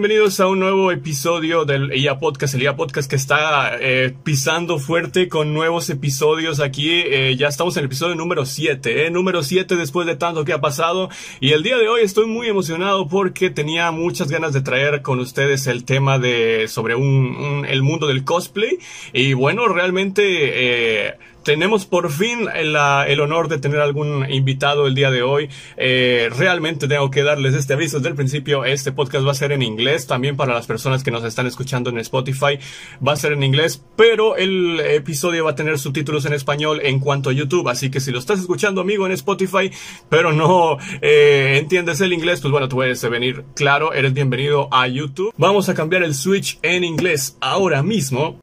Bienvenidos a un nuevo episodio del IA Podcast, el IA Podcast que está eh, pisando fuerte con nuevos episodios aquí. Eh, ya estamos en el episodio número 7, eh, número 7 después de tanto que ha pasado. Y el día de hoy estoy muy emocionado porque tenía muchas ganas de traer con ustedes el tema de sobre un, el mundo del cosplay. Y bueno, realmente... Tenemos por fin el, el, honor de tener algún invitado el día de hoy. Eh, realmente tengo que darles este aviso desde el principio. Este podcast va a ser en inglés, también para las personas que nos están escuchando en Spotify. Va a ser en inglés, pero el episodio va a tener subtítulos en español en cuanto a YouTube. Así que si lo estás escuchando, amigo, en Spotify, pero no eh, entiendes el inglés, pues bueno, tú puedes venir. Claro, eres bienvenido a YouTube. Vamos a cambiar el switch en inglés ahora mismo.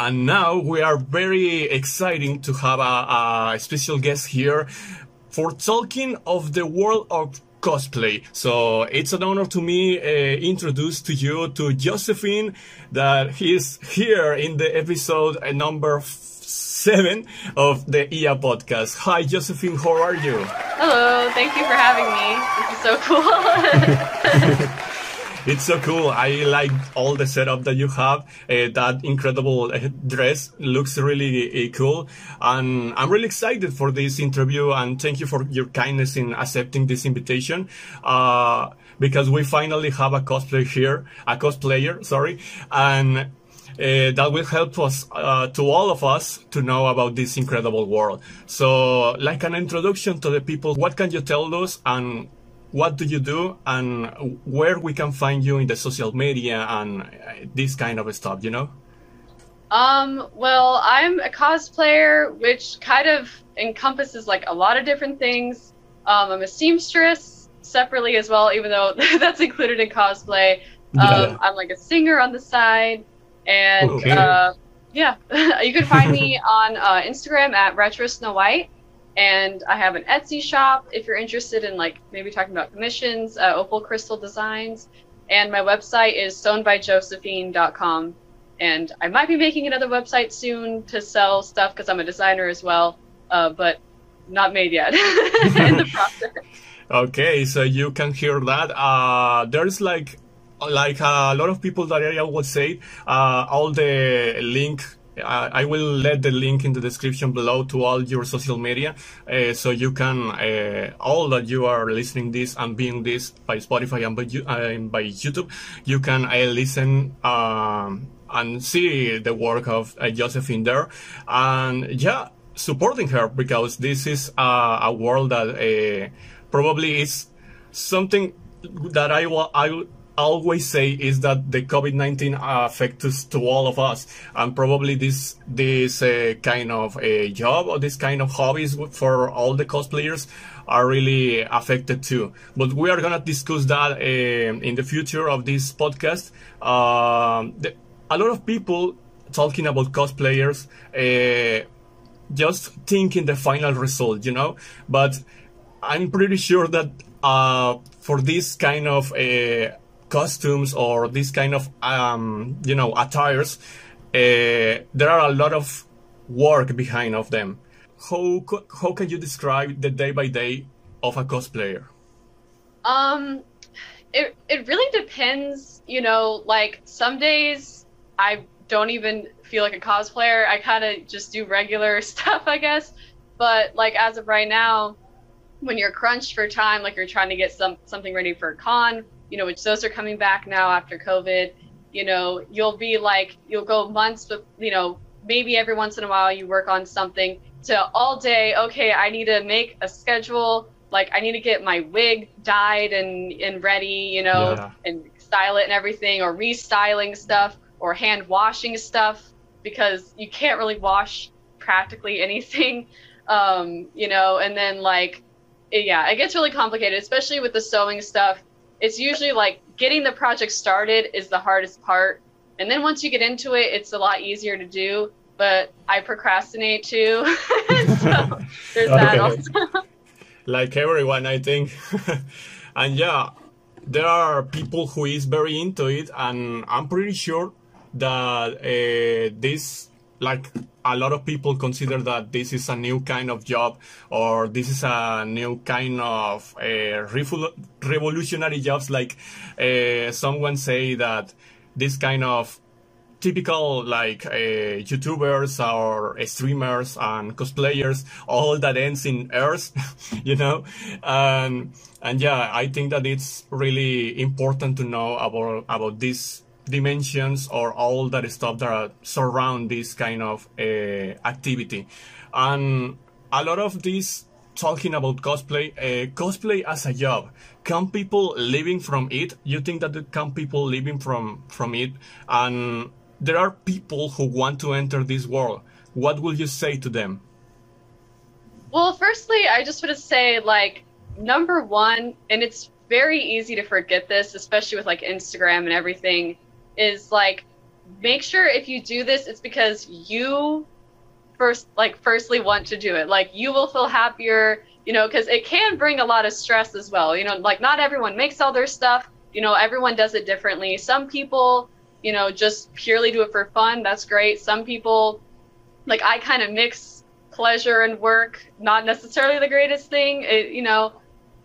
And now we are very exciting to have a, a, special guest here for talking of the world of cosplay. So it's an honor to me uh, introduce to you to Josephine that he's here in the episode uh, number seven of the IA podcast. Hi, Josephine, how are you? Hello, thank you for having me. This is so cool. It's so cool. I like all the setup that you have. Uh, that incredible uh, dress looks really uh, cool. And I'm really excited for this interview and thank you for your kindness in accepting this invitation. Uh, because we finally have a cosplay here, a cosplayer, sorry. And uh, that will help us, uh, to all of us, to know about this incredible world. So, like an introduction to the people, what can you tell us and what do you do and where we can find you in the social media and uh, this kind of stuff you know? Um well i'm a cosplayer which kind of encompasses like a lot of different things. Um, i'm a seamstress separately as well even though that's included in cosplay. Yeah. um, i'm like a singer on the side and okay. uh, yeah. You can find me on uh, instagram at retro snow white and I have an Etsy shop if you're interested in like maybe talking about commissions, uh, Opal Crystal Designs, and my website is sewnbyjosephine.com. And I might be making another website soon to sell stuff because I'm a designer as well, uh, but not made yet in the process. Okay, so you can hear that. Uh, there's like like a lot of people that I would say uh, all the link I will let the link in the description below to all your social media, uh, so you can uh, all that you are listening this and being this by Spotify and by, uh, by YouTube, you can uh, listen um, and see the work of uh, Josephine there, and yeah, supporting her because this is a world that uh, probably is something that I I always say is that the COVID-19 affects to all of us, and probably this this uh, kind of a job or this kind of hobbies for all the cosplayers are really affected too. But we are gonna discuss that uh, in the future of this podcast. Um, the, a lot of people talking about cosplayers. Uh, just thinking the final result, you know, but I'm pretty sure that uh, for this kind of uh, costumes or this kind of um, you know attires, uh, there are a lot of work behind of them. How how can you describe the day by day of a cosplayer? Um, it it really depends. You know, like some days I don't even feel like a cosplayer. I kind of just do regular stuff, I guess. But like as of right now, when you're crunched for time, like you're trying to get some something ready for a con, you know, which those are coming back now after COVID. You know, you'll be like, you'll go months, but you know, maybe every once in a while you work on something to all day. Okay, I need to make a schedule. Like, I need to get my wig dyed and and ready, you know, yeah. and style it and everything, or restyling stuff, or hand washing stuff because you can't really wash practically anything, um, you know. And then like, yeah, it gets really complicated, especially with the sewing stuff it's usually like getting the project started is the hardest part. And then once you get into it, it's a lot easier to do. But I procrastinate too. so there's that also. like everyone, I think. and yeah, there are people who is very into it, and I'm pretty sure that uh, this like a lot of people consider that this is a new kind of job or this is a new kind of uh, revolutionary jobs. Like uh, someone say that this kind of typical like uh, YouTubers or streamers and cosplayers, all that ends in Earth, you know, and and yeah, I think that it's really important to know about about these dimensions or all that stuff that surround this kind of uh, activity, and a lot of this talking about cosplay, uh, cosplay as a job. Can people living from it? You think that can people living from from it? And there are people who want to enter this world. What will you say to them? Well, firstly, I just want to say, like, number one, and it's very easy to forget this, especially with like Instagram and everything, is like, make sure if you do this, it's because you first, like, firstly want to do it. Like, you will feel happier, you know, because it can bring a lot of stress as well. You know, like, not everyone makes all their stuff, you know, everyone does it differently. Some people, you know, just purely do it for fun, that's great. Some people, like I kind of mix pleasure and work, not necessarily the greatest thing, it, you know.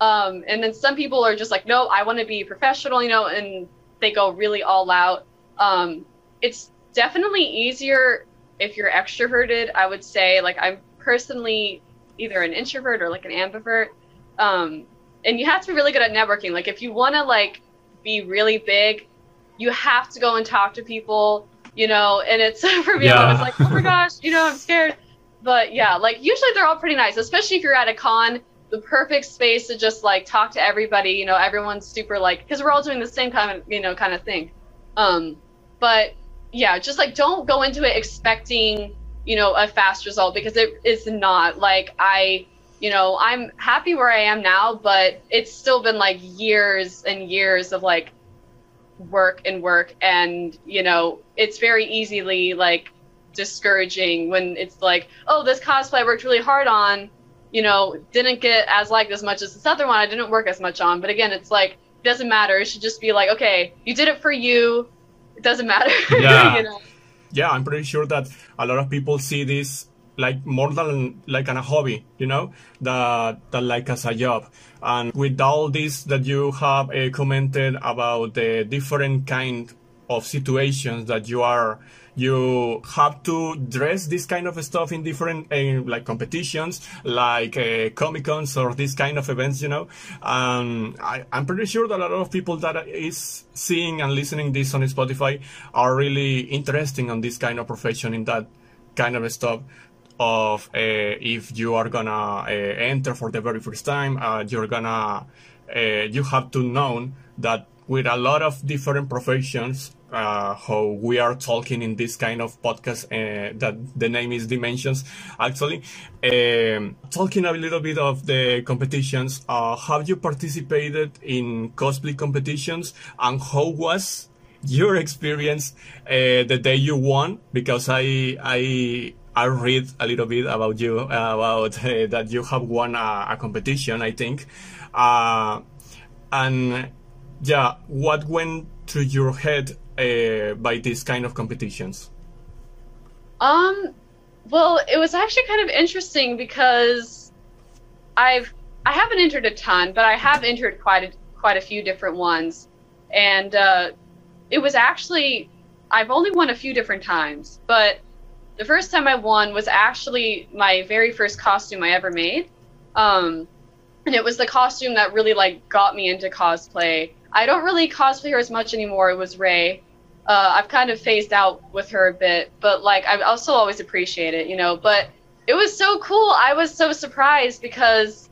Um, and then some people are just like, no, I want to be professional, you know, and they go really all out. Um, it's definitely easier if you're extroverted. I would say, like, I'm personally either an introvert or like an ambivert. Um, and you have to be really good at networking. Like, if you want to like be really big, you have to go and talk to people, you know, and it's for me, yeah. I was like, oh my gosh, you know, I'm scared. But yeah, like usually they're all pretty nice, especially if you're at a con, the perfect space to just like talk to everybody, you know, everyone's super like, because we're all doing the same kind of, you know, kind of thing. Um, but yeah, just like don't go into it expecting, you know, a fast result because it is not like I, you know, I'm happy where I am now, but it's still been like years and years of like work and work and you know it's very easily like discouraging when it's like oh this cosplay I worked really hard on you know didn't get as liked as much as this other one i didn't work as much on but again it's like it doesn't matter it should just be like okay you did it for you it doesn't matter yeah you know? yeah i'm pretty sure that a lot of people see this like more than like an, a hobby, you know, that, that like as a job. And with all this that you have uh, commented about the different kind of situations that you are, you have to dress this kind of stuff in different uh, like competitions, like uh, comic cons or this kind of events, you know. Um, I, I'm pretty sure that a lot of people that is seeing and listening this on Spotify are really interesting on this kind of profession in that kind of stuff of uh, if you are gonna uh, enter for the very first time, uh, you're gonna you have to know that with a lot of different professions, uh, how we are talking in this kind of podcast uh, that the name is Dimensions. Actually, um, talking a little bit of the competitions, uh, have you participated in cosplay competitions and how was your experience the day you won? Because I I I read a little bit about you, uh, about uh, that you have won a, a competition, I think. Uh, and yeah, what went through your head uh, by these kind of competitions? Um, well, it was actually kind of interesting because I've I haven't entered a ton, but I have entered quite a quite a few different ones, and uh, it was actually I've only won a few different times, but the first time I won was actually my very first costume I ever made. Um, and it was the costume that really like got me into cosplay. I don't really cosplay her as much anymore. It was Rey. Uh, I've kind of phased out with her a bit, but like I also always appreciate it, you know. But it was so cool. I was so surprised because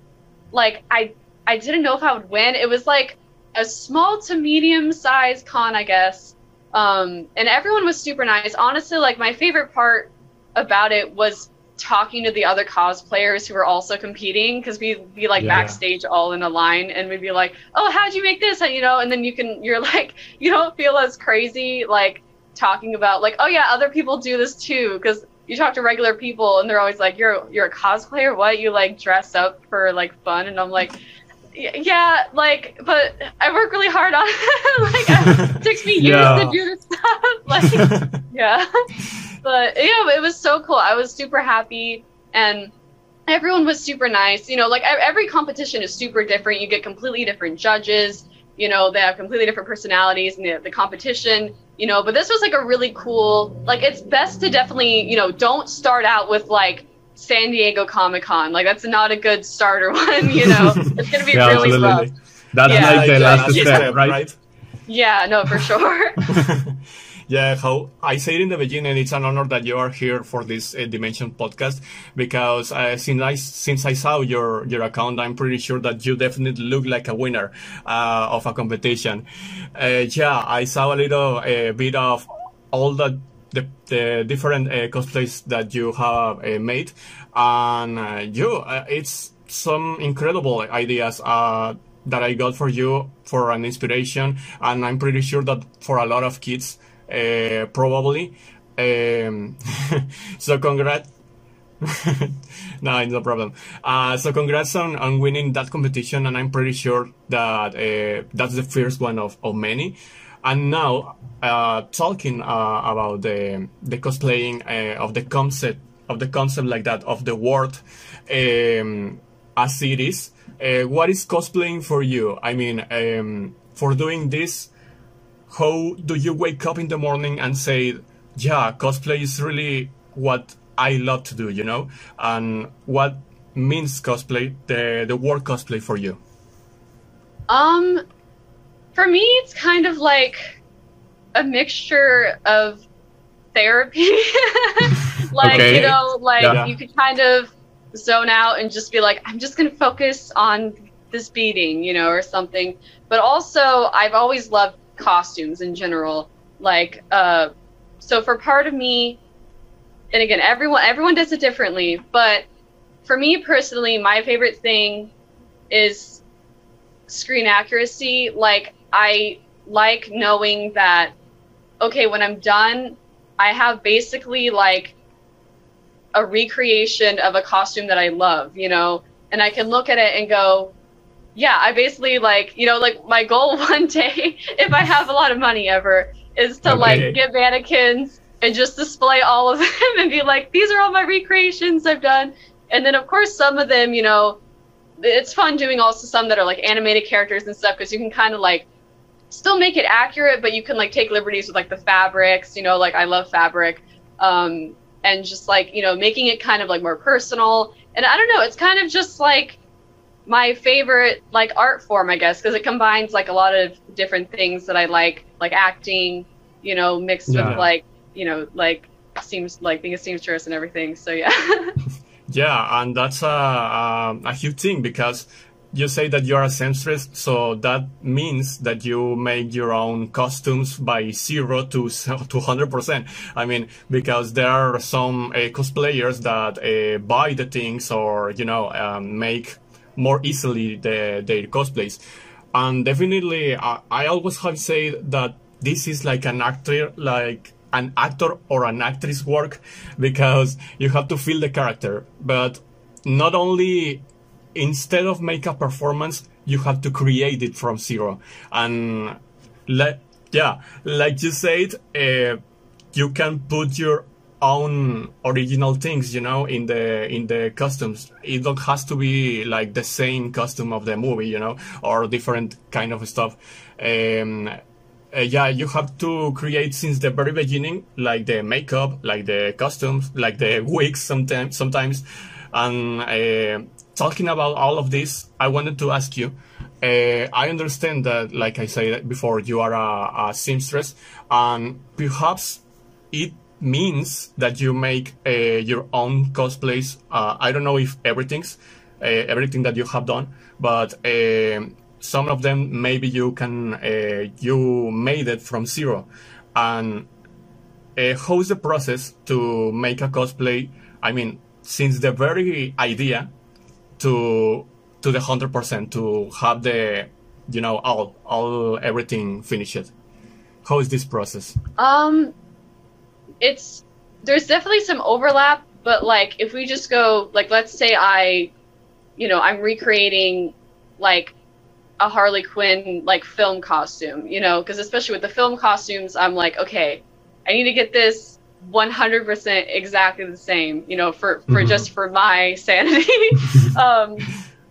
like I I didn't know if I would win. It was like a small to medium sized con, I guess. Um, and everyone was super nice. Honestly, like my favorite part about it was talking to the other cosplayers who were also competing because we'd be like yeah. backstage all in a line and we'd be like, "Oh, how'd you make this?" And you know, and then you can you're like you don't feel as crazy like talking about like, "Oh yeah, other people do this too," because you talk to regular people and they're always like, "You're you're a cosplayer? What? You like dress up for like fun?" And I'm like yeah, like, but I work really hard on it. like, it takes me years yeah. to do this stuff. Like, yeah. But yeah, it was so cool. I was super happy, and everyone was super nice. You know, like every competition is super different. You get completely different judges. You know, they have completely different personalities in the, the competition. You know, but this was like a really cool. Like, it's best to definitely, you know, don't start out with like San Diego Comic Con. Like, that's not a good starter one. You know, it's gonna be yeah, really rough. That's Yeah. like the Yeah, last yeah, step, right? Yeah, no, for sure. yeah, how I said in the beginning, it's an honor that you are here for this uh, Dimension podcast because uh, since I since I saw your your account, I'm pretty sure that you definitely look like a winner uh, of a competition. Uh, yeah, I saw a little uh, bit of all the the, the different uh, cosplays that you have made, and you it's some incredible ideas. That I got for you for an inspiration, and I'm pretty sure that for a lot of kids, uh, probably. Um, so congrats. no, it's no problem. Uh, so congrats on, on winning that competition, and I'm pretty sure that uh, that's the first one of, of many. And now, uh, talking uh, about the the cosplaying uh, of the concept of the concept like that of the world um, as it is. What is cosplaying for you? I mean, um, for doing this, how do you wake up in the morning and say, yeah, cosplay is really what I love to do, you know? And what means cosplay, the, the word cosplay for you? Um, for me, it's kind of like a mixture of therapy. like, Okay. you know, like Yeah. you could kind of zone out and just be like, I'm just going to focus on this beading, you know, or something. But also, I've always loved costumes in general. Like, uh, so for part of me, and again, everyone everyone does it differently, but for me personally, my favorite thing is screen accuracy. Like I like knowing that okay, when I'm done, I have basically like a recreation of a costume that I love, you know, and I can look at it and go, yeah, I basically like, you know, like my goal one day, if I have a lot of money ever, is to Okay. like get mannequins and just display all of them and be like, these are all my recreations I've done. And then, of course, some of them, you know, it's fun doing also some that are like animated characters and stuff because you can kind of like still make it accurate, but you can like take liberties with like the fabrics, you know, like I love fabric. Um, and just like, you know, making it kind of like more personal. And I don't know, it's kind of just like my favorite like art form, I guess, because it combines like a lot of different things that I like, like acting, you know, mixed Yeah. with like, you know, like seems like being a seamstress and everything. So yeah. Yeah, and that's a, a, a huge thing because you say that you're a seamstress, so that means that you make your own costumes by zero to to hundred percent. I mean, because there are some uh, cosplayers that uh, buy the things or you know um, make more easily the, their cosplays, and definitely I, I always have said that this is like an actor like an actor or an actress work because you have to feel the character. But not only instead of make a performance you have to create it from zero. And like yeah like you said uh, you can put your own original things you know in the in the costumes it don't has to be like the same costume of the movie you know or different kind of stuff um uh, yeah, you have to create since the very beginning, like the makeup, like the costumes, like the wigs sometimes, sometimes. And uh, talking about all of this, I wanted to ask you. Uh, I understand that, like I said before, you are a, a seamstress, and perhaps it means that you make uh, your own cosplays. Uh, I don't know if everything's uh, everything that you have done, but um some of them maybe you can uh, you made it from zero. And uh, how's the process to make a cosplay? I mean since the very idea to to the 100% to have the you know all all everything finished. How is this process? Um, it's there's definitely some overlap, but like if we just go like let's say I, you know, I'm recreating like a Harley Quinn like film costume, you know, because especially with the film costumes, I'm like, okay, I need to get this 100% exactly the same, you know, for, for Mhm. just for my sanity. um,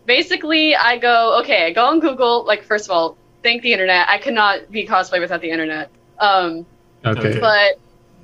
basically, I go, okay, I go on Google, like, first of all, thank the internet. I cannot be cosplay without the internet. Um. Okay. but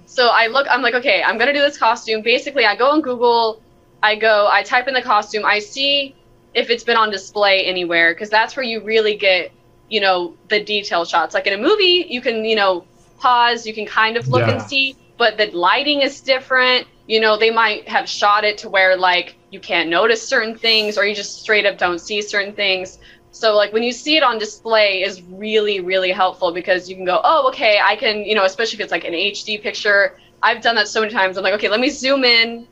so I look, I'm like, okay, I'm gonna do this costume. Basically, I go on Google, I go, I type in the costume, I see if it's been on display anywhere, because that's where you really get, you know, the detail shots. Like in a movie, you can, you know, pause, you can kind of look and see, but the lighting is different. You know, they might have shot it to where like you can't notice certain things, or you just straight up don't see certain things. So like when you see it on display is really really helpful because you can go, oh okay, I can you know especially if it's like an HD picture. I've done that so many times. I'm like, okay, let me zoom in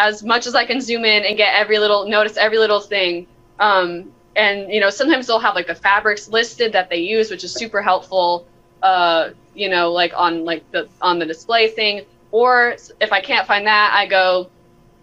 as much as I can zoom in and get every little notice every little thing. Um, and you know sometimes they'll have like the fabrics listed that they use, which is super helpful. Uh, you know like on like the on the display thing. Or if I can't find that, I go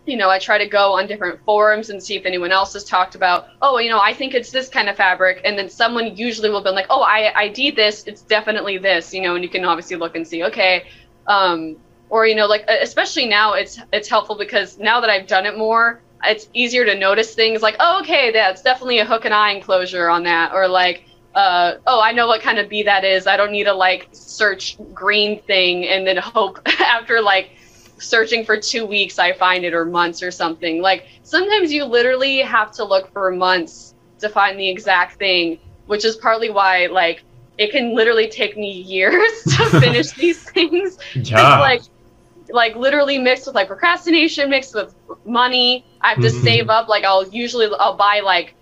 you know, I try to go on different forums and see if anyone else has talked about, oh, you know, I think it's this kind of fabric. And then someone usually will be like, oh, I ID this. It's definitely this, you know, and you can obviously look and see, okay. Um, or, you know, like, especially now it's, it's helpful because now that I've done it more, it's easier to notice things like, oh, okay, that's definitely a hook and eye enclosure on that. Or like, uh, oh, I know what kind of bee that is. I don't need to like search green thing and then hope after like searching for two weeks I find it or months or something. Like sometimes you literally have to look for months to find the exact thing, which is partly why like it can literally take me years to finish these things. Yeah. like like literally mixed with like procrastination, mixed with money. I have to Mhm. save up. Like I'll usually I'll buy like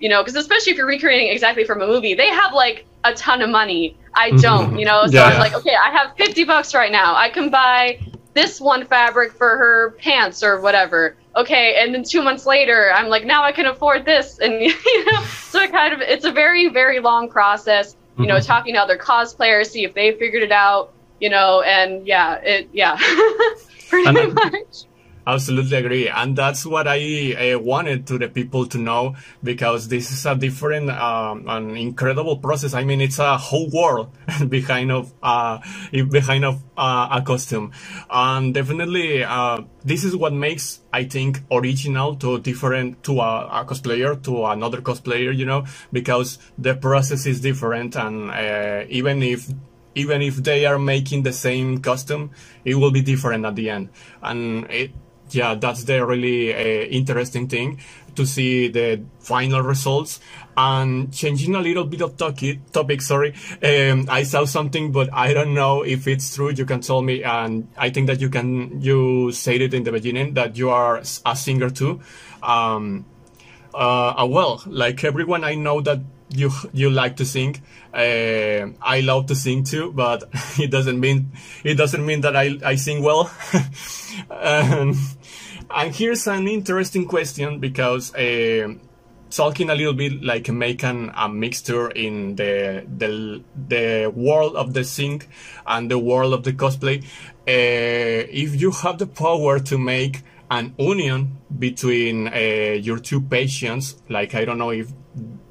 you know because especially if you're recreating exactly from a movie, they have like a ton of money. I don't, you know. So Yeah. I'm like, okay, I have 50 bucks right now. I can buy this one fabric for her pants or whatever. Okay, and then two months later, I'm like, now I can afford this, and you know, so it kind of it's a very very long process. You know, Mhm. talking to other cosplayers, see if they figured it out. You know, and yeah, it yeah, pretty And- much. Absolutely agree, and that's what I wanted to the people to know because this is a different, um, an incredible process. I mean, it's a whole world behind of uh, behind of uh, a costume, and definitely uh, this is what makes I think original to different to a, a cosplayer to another cosplayer. You know, because the process is different, and uh, even if even if they are making the same costume, it will be different at the end. And it, yeah, that's the really uh, interesting thing to see the final results. And changing a little bit of toki- topic, sorry, um, I saw something, but I don't know if it's true. You can tell me, and I think that you can. You said it in the beginning that you are a singer too. Um, uh, uh, well, like everyone, I know that you you like to sing. Uh, I love to sing too, but it doesn't mean it doesn't mean that I I sing well. and, and here's an interesting question because uh, talking a little bit like making a mixture in the the the world of the sing and the world of the cosplay. Uh, if you have the power to make an union between uh, your two patients, like I don't know if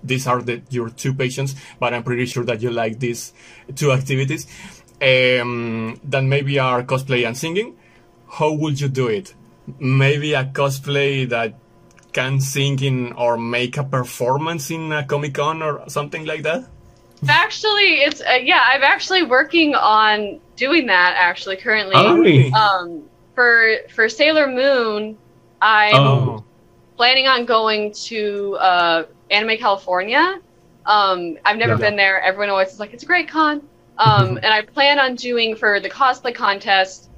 these are the, your two patients, but I'm pretty sure that you like these two activities. Um, that maybe are cosplay and singing. How would you do it? Maybe a cosplay that can sing in or make a performance in a Comic Con or something like that. Actually, it's uh, yeah. I'm actually working on doing that. Actually, currently, Oh, really? um, for for Sailor Moon, I'm Oh. Planning on going to uh, Anime California. Um, I've never Yeah. been there. Everyone always is like, it's a great con. Um, and I plan on doing for the cosplay contest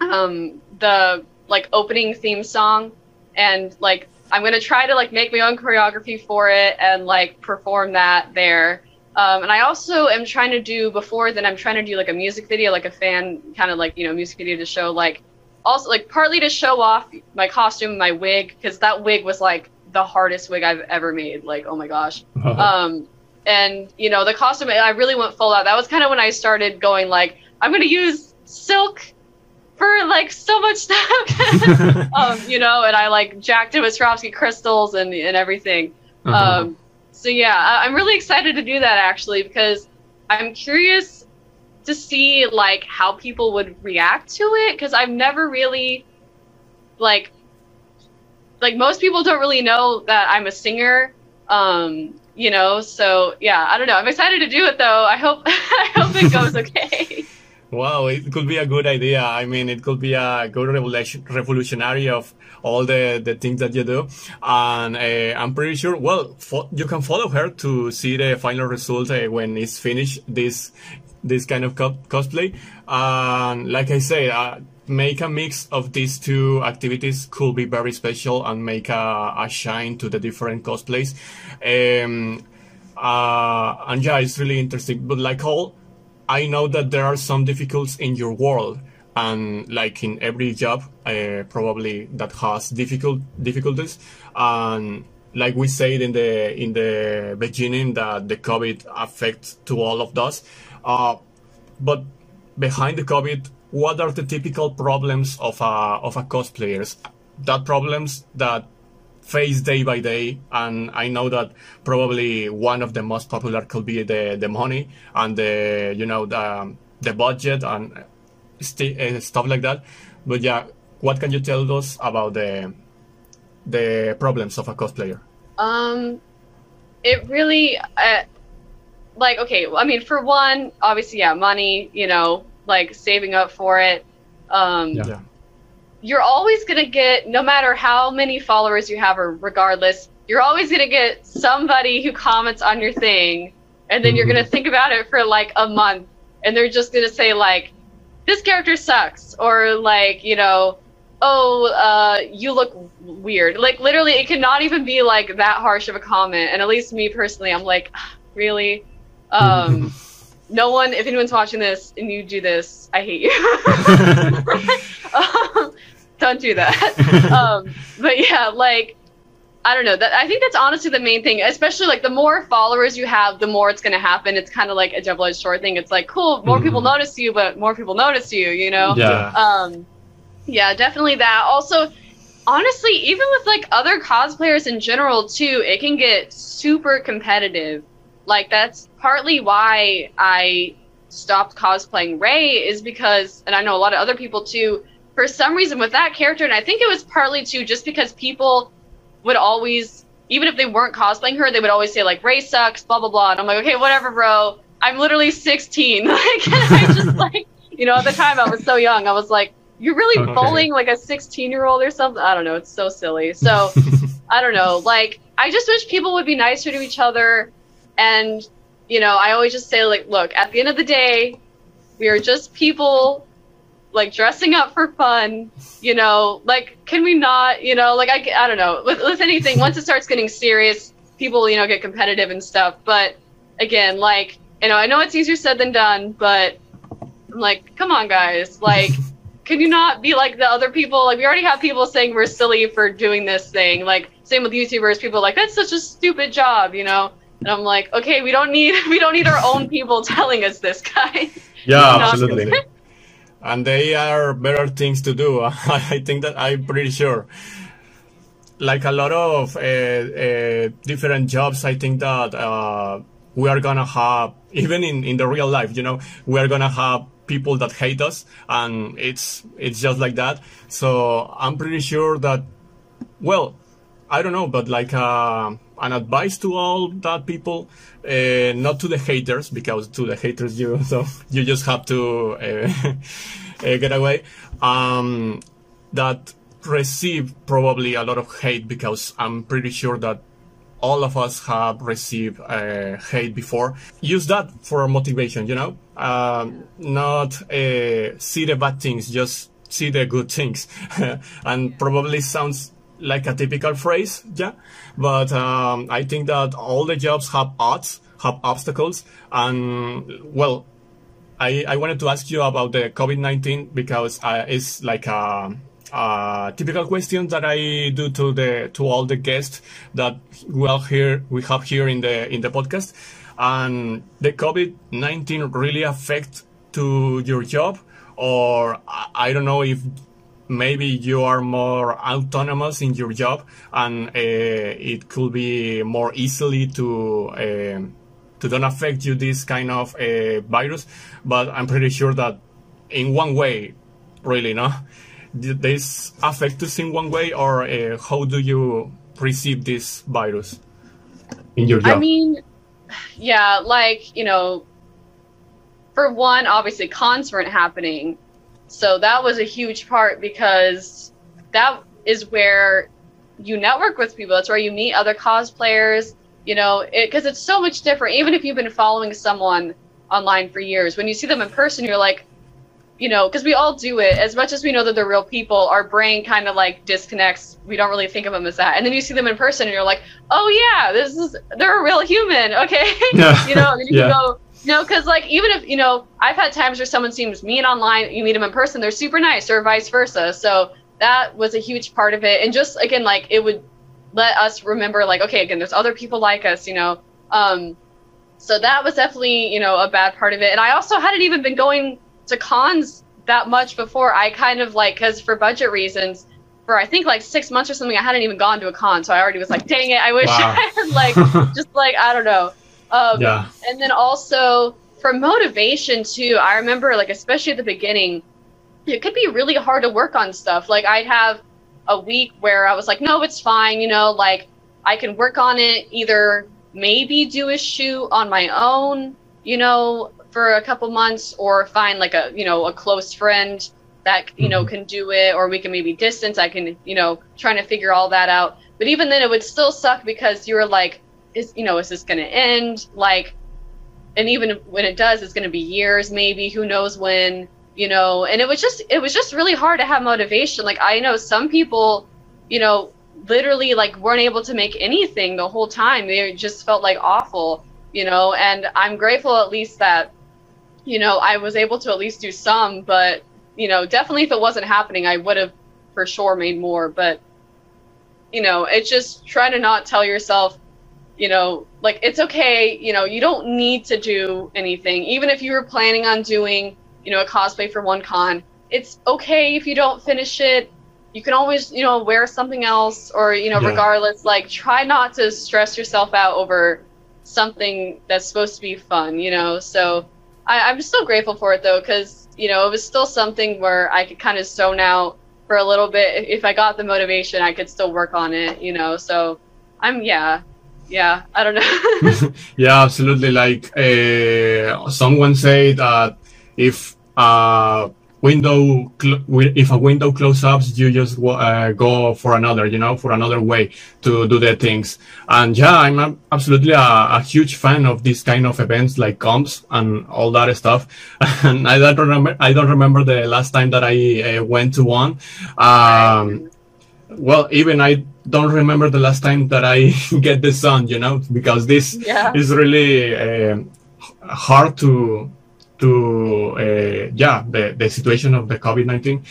um, the like opening theme song, and like I'm gonna try to like make my own choreography for it and like perform that there. Um, and I also am trying to do before then I'm trying to do like a music video, like a fan kind of like you know music video to show like also like partly to show off my costume, my wig, because that wig was like the hardest wig I've ever made. Like, oh my gosh. Um, and you know, the costume, I really went full out. That was kind of when I started going like, I'm gonna use silk for like so much stuff. um, you know, and I like jacked it with Swarovski crystals and and everything. Uh-huh. Um, so yeah, I, I'm really excited to do that actually because I'm curious to see like how people would react to it because I've never really like like most people don't really know that I'm a singer. Um, you know, so yeah, I don't know. I'm excited to do it though. I hope I hope it goes okay. Wow, it could be a good idea. I mean, it could be a good revolution, revolutionary of all the, the things that you do. And uh, I'm pretty sure, well, you can follow her to see the final result uh, when it's finished, this, this kind of co cosplay. And like I said, uh, make a mix of these two activities could be very special and make a, a shine to the different cosplays. Um, uh, and yeah, it's really interesting. But like all, I know that there are some difficulties in your world, and like in every job, uh, probably that has difficult difficulties. And like we said in the in the beginning, that the COVID affects to all of us. Uh, but behind the COVID, what are the typical problems of a of a cosplayers? That problems that face day by day. And I know that probably one of the most popular could be the, the money and the, you know, the, the budget and st- uh, stuff like that. But yeah, what can you tell us about the, the problems of a cosplayer? Um, it really, uh, like, okay, I mean, for one, obviously, yeah, money, you know, like saving up for it. Um, yeah you're always going to get, no matter how many followers you have, or regardless, you're always going to get somebody who comments on your thing, and then mm-hmm. you're going to think about it for like a month, and they're just going to say, like, this character sucks, or like, you know, oh, uh, you look weird. Like, literally, it cannot even be like that harsh of a comment. And at least me personally, I'm like, really? Um, no one, if anyone's watching this and you do this, I hate you. um, don't do that. um, but yeah, like I don't know. That I think that's honestly the main thing. Especially like the more followers you have, the more it's gonna happen. It's kind of like a double-edged sword thing. It's like cool, more mm-hmm. people notice you, but more people notice you. You know? Yeah. Um, yeah, definitely that. Also, honestly, even with like other cosplayers in general too, it can get super competitive. Like that's partly why I stopped cosplaying Rey is because, and I know a lot of other people too for some reason with that character, and I think it was partly too just because people would always, even if they weren't cosplaying her, they would always say like Rey sucks, blah blah blah, and I'm like, okay, whatever, bro. I'm literally 16. like, I just like, you know, at the time I was so young, I was like, you're really okay. bullying like a 16 year old or something. I don't know. It's so silly. So I don't know. Like, I just wish people would be nicer to each other. And, you know, I always just say, like, look, at the end of the day, we are just people like dressing up for fun, you know, like can we not, you know, like I, I don't know, with, with anything, once it starts getting serious, people, you know, get competitive and stuff. But again, like, you know, I know it's easier said than done, but I'm like, come on, guys, like, can you not be like the other people? Like, we already have people saying we're silly for doing this thing. Like, same with YouTubers, people like, that's such a stupid job, you know? And I'm like, okay, we don't need, we don't need our own people telling us this, guys. Yeah, absolutely and they are better things to do. I think that I'm pretty sure. Like a lot of uh, uh, different jobs, I think that uh, we are gonna have, even in, in the real life, you know, we are gonna have people that hate us, and it's it's just like that. So I'm pretty sure that, well, I don't know, but like uh, an advice to all that people, uh, not to the haters, because to the haters you so you just have to uh, uh, get away. Um, that receive probably a lot of hate because I'm pretty sure that all of us have received uh, hate before. Use that for motivation, you know, um, not uh, see the bad things, just see the good things, and probably sounds like a typical phrase, yeah. But um, I think that all the jobs have odds, have obstacles, and well, I, I wanted to ask you about the COVID-19 because uh, it's like a, a, typical question that I do to the to all the guests that well here we have here in the in the podcast, and the COVID-19 really affect to your job, or I don't know if maybe you are more autonomous in your job and uh, it could be more easily to uh, to don't affect you this kind of uh, virus. But I'm pretty sure that in one way, really, no, this affect us in one way, or uh, how do you perceive this virus in your job? I mean, yeah, like you know, for one, obviously cons weren't happening, so that was a huge part because that is where you network with people. That's where you meet other cosplayers. You know, because it, it's so much different. Even if you've been following someone online for years, when you see them in person, you're like, you know, because we all do it. As much as we know that they're real people, our brain kind of like disconnects. We don't really think of them as that. And then you see them in person, and you're like, oh yeah, this is they're a real human. Okay, yeah. you know, and then you Yeah. can go. No, because like even if you know, I've had times where someone seems mean online, you meet them in person, they're super nice, or vice versa. So that was a huge part of it, and just again, like it would let us remember, like okay, again, there's other people like us, you know. Um, so that was definitely you know a bad part of it, and I also hadn't even been going to cons that much before. I kind of like because for budget reasons. For I think like six months or something, I hadn't even gone to a con, so I already was like, "Dang it! I wish Wow. I had like just like I don't know." Um, yeah, and then also for motivation too, I remember like especially at the beginning, it could be really hard to work on stuff. Like I'd have a week where I was like, no, it's fine, you know, like I can work on it either maybe do a shoot on my own, you know, for a couple months or find like a, you know, a close friend that, you know, Mhm. can do it or we can maybe distance. I can, you know, trying to figure all that out. But even then it would still suck because you were like, is, you know, is this going to end? Like, and even when it does, it's going to be years, maybe, who knows when, you know, and it was just, it was just really hard to have motivation. Like I know some people, you know, literally like weren't able to make anything the whole time. They just felt like awful, you know, and I'm grateful at least that, you know, I was able to at least do some, but, you know, definitely if it wasn't happening, I would have for sure made more, but, you know, it's just trying to not tell yourself, you know, like it's okay, you know, you don't need to do anything. Even if you were planning on doing, you know, a cosplay for one con, it's okay if you don't finish it. You can always, you know, wear something else or, you know, Yeah. regardless, like try not to stress yourself out over something that's supposed to be fun, you know. So I, I'm still grateful for it though, because, you know, it was still something where I could kind of zone out for a little bit. If I got the motivation, I could still work on it, you know. So I'm, yeah, yeah, I don't know. yeah, absolutely. Like uh, someone said that if a window if a window closes up, you just uh, go for another, you know, for another way to do the things. And yeah, I'm absolutely a, a huge fan of this kind of events like comps and all that stuff. And I don't remember I don't remember the last time that I uh, went to one. Um, well, even I don't remember the last time that I get the sun, you know, because this yeah. is really uh, hard to to uh, yeah the, the situation of the COVID-19.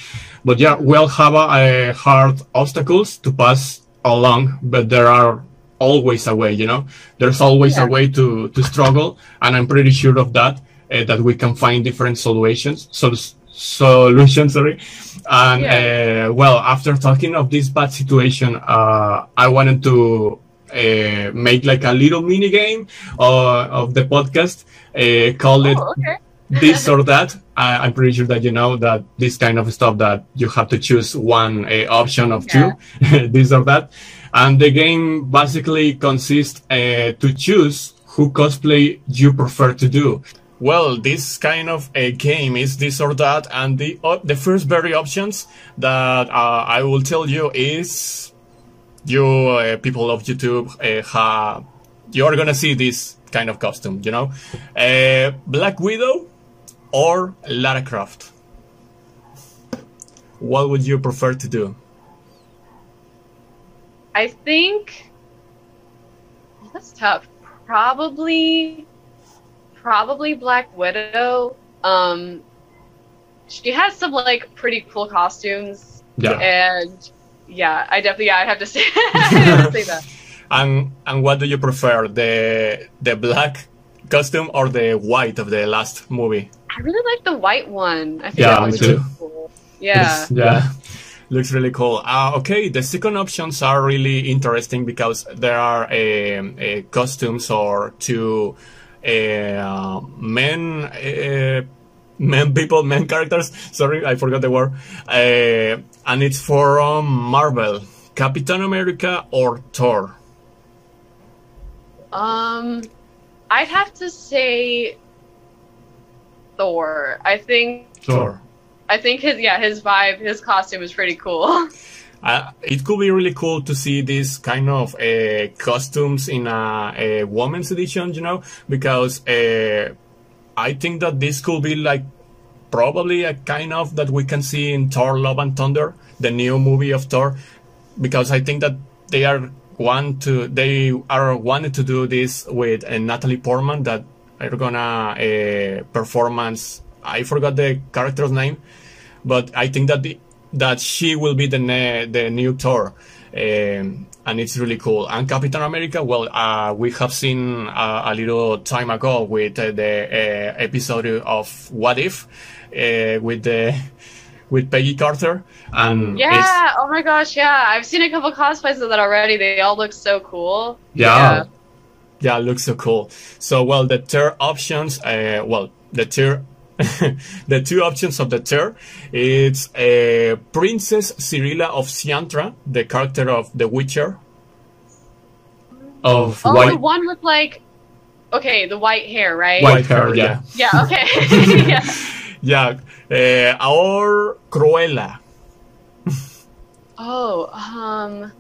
But yeah, we'll have uh, hard obstacles to pass along, but there are always a way, you know, there's always Yeah. a way to to struggle, and I'm pretty sure of that uh, that we can find different solutions. So solutions, sorry. And uh, well, after talking of this bad situation, uh, I wanted to uh, make like a little mini game uh, of the podcast. Uh, call it Oh, okay. this or that. I, I'm pretty sure that you know that this kind of stuff that you have to choose one uh, option of two, this or that. And the game basically consists uh, to choose who cosplay you prefer to do. Well, this kind of a game is this or that, and the uh, the first very options that uh, I will tell you is you uh, people of YouTube uh, ha, you're gonna see this kind of costume, you know, uh, Black Widow or Lara Croft. What would you prefer to do? I think that's tough. Probably, probably Black Widow. Um, she has some like pretty cool costumes, Yeah. and yeah, I definitely yeah, I'd have to say, have to say that. And and what do you prefer, the the black costume or the white of the last movie? I really like the white one. I think Yeah, that me too. really cool. Yeah. It's- yeah. Looks really cool. Uh, okay, the second options are really interesting because there are um uh, costumes or two uh, men. Uh, men people, men characters. Sorry, I forgot the word. Uh, and it's from Marvel, Captain America or Thor. Um, I'd have to say Thor. I think Thor. I think his yeah his vibe his costume is pretty cool. Uh, it could be really cool to see these kind of uh, costumes in a, a, woman's edition, you know, because uh, I think that this could be like probably a kind of that we can see in Thor: Love and Thunder, the new movie of Thor, because I think that they are want to they are wanted to do this with uh, Natalie Portman that are gonna uh, performance. I forgot the character's name, but I think that the, that she will be the ne- the new Thor, um, and it's really cool. And Captain America, well, uh, we have seen uh, a little time ago with uh, the uh, episode of What If, uh, with the with Peggy Carter, and yeah, oh my gosh, yeah, I've seen a couple cosplays of that already. They all look so cool. Yeah. yeah. Yeah, looks so cool. So, well, the third options, uh, well, the third the two options of the tour. It's uh, Princess Cirilla of Cintra, the character of The Witcher. Of oh, white... the one with like, okay, the white hair, right? White hair, yeah. Yeah, okay. yeah. yeah. Uh, or Cruella. oh, um.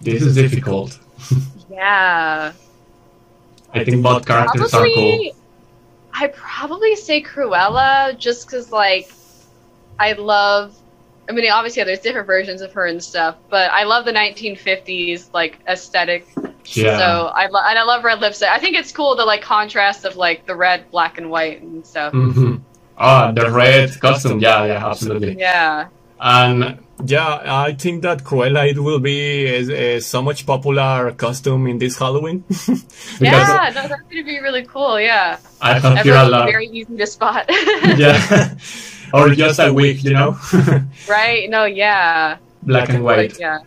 This is difficult. yeah. I think both characters Probably... are cool. I'd probably say Cruella just because, like, I love. I mean, obviously, yeah, there's different versions of her and stuff, but I love the 1950s like aesthetic. Yeah. So I love and I love red lipstick. I think it's cool the like contrast of like the red, black, and white and stuff. Mm-hmm. Ah, the red costume. Yeah, yeah, absolutely. Yeah. And yeah, I think that Cruella it will be a, a, so much popular costume in this Halloween. yeah, no, that's gonna be really cool. Yeah, I have here a lot. Very easy to spot. yeah, or just a wig, you know. right? No, yeah. Black and white. yeah.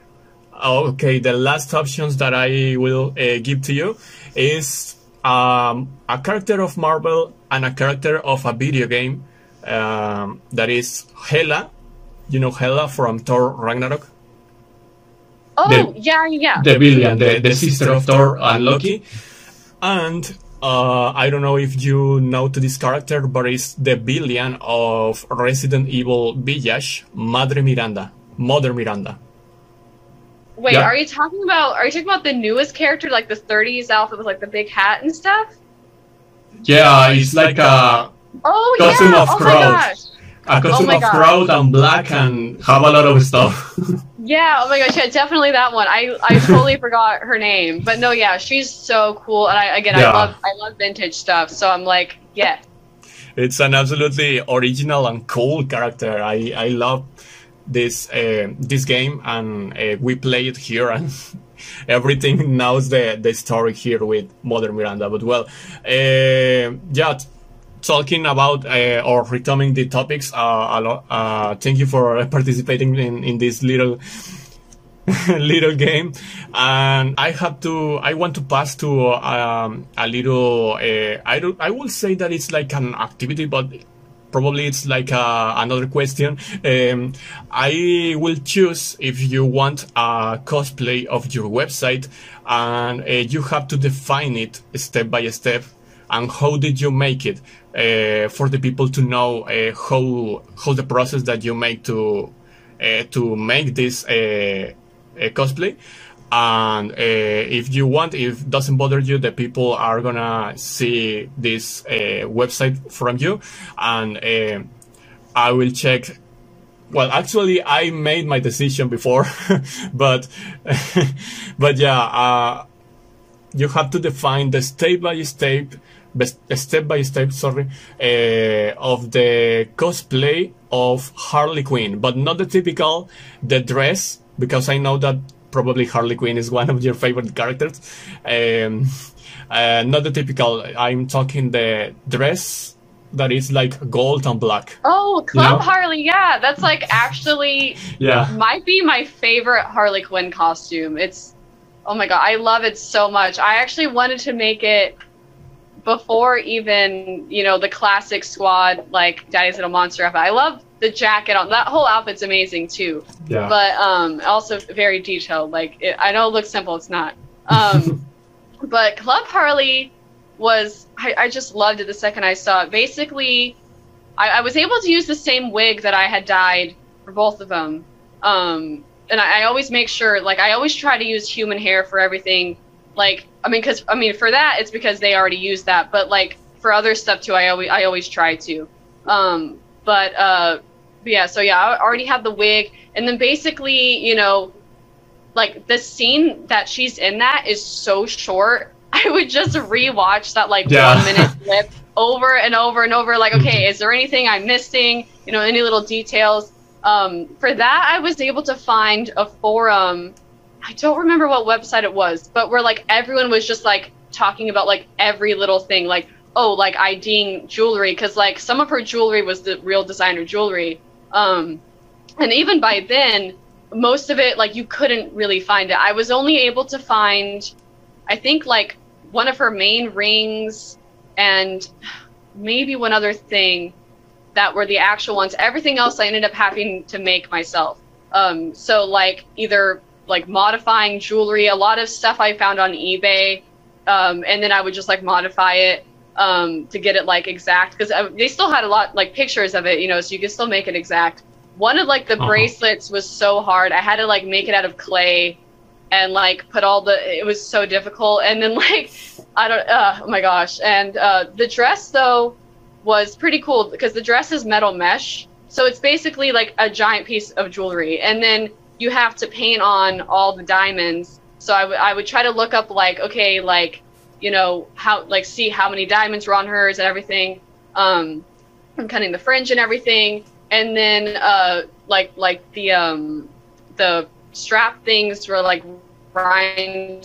Okay, the last options that I will uh, give to you is um, a character of Marvel and a character of a video game um, that is Hela you know Hela from Thor Ragnarok? Oh, the, yeah, yeah. The villain, the, the sister of Thor and Loki. And uh, I don't know if you know to this character, but it's the villain of Resident Evil Village, Madre Miranda. Mother Miranda. Wait, yeah. are you talking about are you talking about the newest character, like the 30s outfit with like the big hat and stuff? Yeah, it's like a oh, costume yeah. of oh crows a costume oh of crowd and black and have a lot of stuff. yeah, oh my gosh, yeah, definitely that one. I I totally forgot her name, but no, yeah, she's so cool, and I again, yeah. I love I love vintage stuff, so I'm like, yeah. It's an absolutely original and cool character. I I love this uh, this game, and uh, we play it here and. everything knows the the story here with Mother Miranda, but well, uh, yeah, talking about uh, or returning the topics uh. Uh, thank you for participating in, in this little little game. And I have to. I want to pass to um, a little. Uh, I don't. I will say that it's like an activity, but probably it's like uh, another question. Um, I will choose if you want a cosplay of your website, and uh, you have to define it step by step. And how did you make it? Uh, for the people to know uh, how how the process that you make to uh, to make this uh, cosplay. And uh, if you want, if it doesn't bother you, the people are gonna see this uh, website from you, and I will check well actually i made my decision before but but yeah uh, you have to define the step by step step by step, sorry, uh, of the cosplay of Harley Quinn, but not the typical the dress, because I know that probably Harley Quinn is one of your favorite characters. Um, uh, not the typical. I'm talking the dress that is like gold and black. Oh, Club you know? Harley, yeah, that's like actually yeah might be my favorite Harley Quinn costume. It's oh my god, I love it so much. I actually wanted to make it before even you know the classic squad like Daddy's Little Monster outfit. I love the jacket on that whole outfit's amazing too. Yeah. But um, also very detailed. Like it, I know it looks simple, it's not. Um, but Club Harley was I, I just loved it the second I saw it. Basically, I, I was able to use the same wig that I had dyed for both of them. Um, and I, I always make sure, like, I always try to use human hair for everything. Like, I mean, because I mean, for that, it's because they already use that. But like for other stuff too, I always I always try to. Um, but uh, but yeah, so yeah, I already have the wig, and then basically, you know, like the scene that she's in that is so short. I would just rewatch that like Yeah. one minute clip over and over and over. Like, okay, is there anything I'm missing? You know, any little details? Um, for that, I was able to find a forum. I don't remember what website it was, but where like everyone was just like talking about like every little thing, like oh, like IDing jewelry, because like some of her jewelry was the real designer jewelry. Um, and even by then, most of it like you couldn't really find it. I was only able to find, I think like one of her main rings and maybe one other thing that were the actual ones. Everything else I ended up having to make myself. Um, so like either like modifying jewelry, a lot of stuff I found on eBay, um, and then I would just like modify it um, to get it like exact because they still had a lot like pictures of it, you know, so you could still make it exact. One of like the Uh-huh. bracelets was so hard. I had to like make it out of clay and like put all the. It was so difficult, and then like I don't. Uh, oh my gosh! And uh, the dress though was pretty cool because the dress is metal mesh, so it's basically like a giant piece of jewelry, and then you have to paint on all the diamonds. So I would I would try to look up like okay like you know how like see how many diamonds were on hers and everything, um, and cutting the fringe and everything, and then uh like like the um the strap things were like rhinestone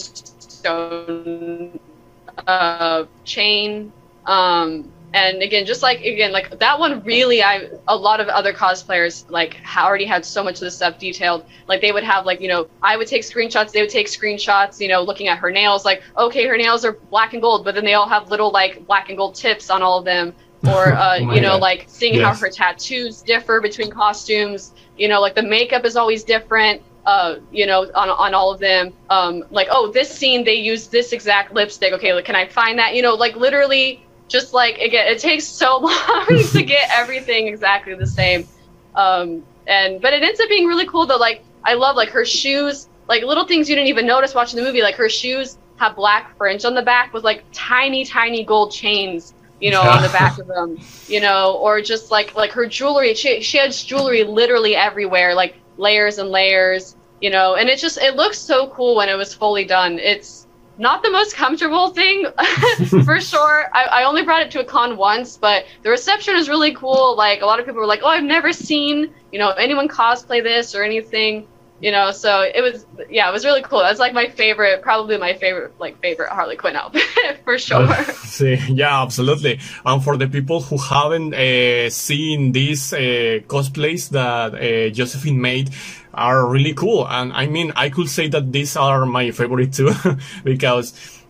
uh chain um and again just like again like that one really i a lot of other cosplayers like already had so much of this stuff detailed like they would have like you know i would take screenshots they would take screenshots you know looking at her nails like okay her nails are black and gold but then they all have little like black and gold tips on all of them or uh, Oh you know God. like seeing Yes. how her tattoos differ between costumes you know like the makeup is always different uh, you know, on, on all of them. Um, like, oh, this scene they used this exact lipstick. Okay, like, can I find that? You know, like literally, just like again, it takes so long to get everything exactly the same. Um, and but it ends up being really cool though. Like, I love like her shoes, like little things you didn't even notice watching the movie. Like her shoes have black fringe on the back with like tiny, tiny gold chains. You know, on the back of them. You know, or just like like her jewelry. She she has jewelry literally everywhere. Like layers and layers, you know, and it just it looks so cool when it was fully done. It's not the most comfortable thing for sure. I, I only brought it to a con once, but the reception is really cool. Like a lot of people were like, "Oh, I've never seen you know anyone cosplay this or anything." You know, so it was yeah, it was really cool. That's like my favorite, probably my favorite like favorite Harley Quinn outfit for sure. See, yeah, absolutely. And for the people who haven't uh, seen these uh, cosplays that uh, Josephine made, are really cool. And I mean, I could say that these are my favorite too, because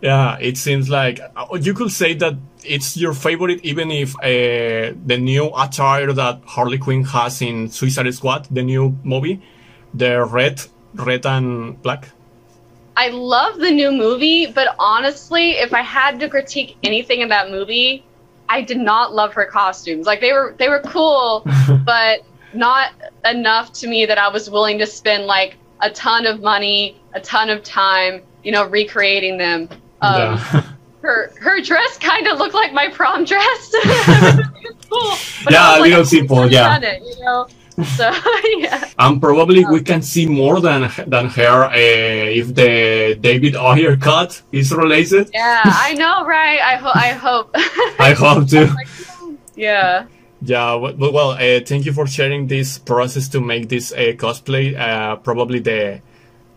yeah, it seems like uh, you could say that it's your favorite, even if uh, the new attire that Harley Quinn has in Suicide Squad, the new movie, the red, red and black. I love the new movie, but honestly, if I had to critique anything in that movie, I did not love her costumes. Like they were they were cool, but not enough to me that I was willing to spend like a ton of money, a ton of time, you know, recreating them. Um, yeah. Her her dress kind of looked like my prom dress. Cool, Yeah, was a little simple, yeah. it, you know. So yeah. And probably we can see more than than her uh, if the David Ayer cut is released. Yeah, I know, right? I hope. I hope. I hope to. Like, yeah. Yeah, well, uh, thank you for sharing this process to make this uh, cosplay. Uh, probably the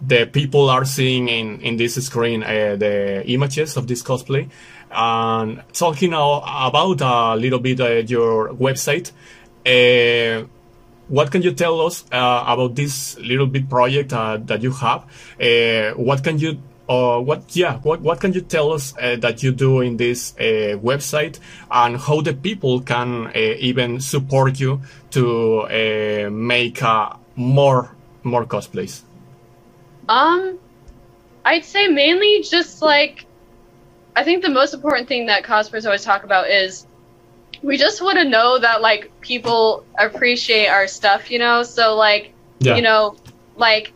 the people are seeing in in this screen uh, the images of this cosplay. And talking about a little bit uh, your website, uh, what can you tell us about this little bit project that you have? What can you uh, what yeah what what can you tell us uh, that you do in this uh, website? And how the people can uh, even support you to uh, make uh, more more cosplays? Um i'd say mainly just like i think the most important thing that cosplayers always talk about is we just want to know that like people appreciate our stuff you know? So like yeah. you know like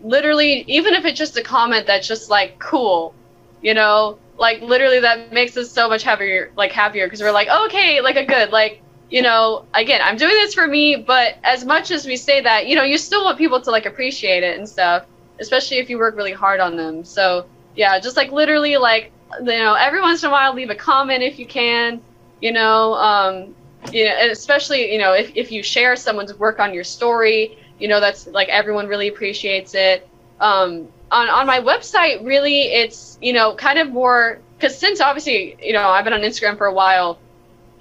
literally, even if it's just a comment that's just like cool, you know, like literally that makes us so much happier, like happier because we're like, okay, like a good, like, you know, again, I'm doing this for me, but as much as we say that, you know, you still want people to like appreciate it and stuff, especially if you work really hard on them. So yeah, just like literally, like, you know, every once in a while, leave a comment if you can, you know, um, you know, especially, you know, if, if you share someone's work on your story, you know that's like everyone really appreciates it. Um, on on my website really it's you know kind of more because since obviously you know i've been on instagram for a while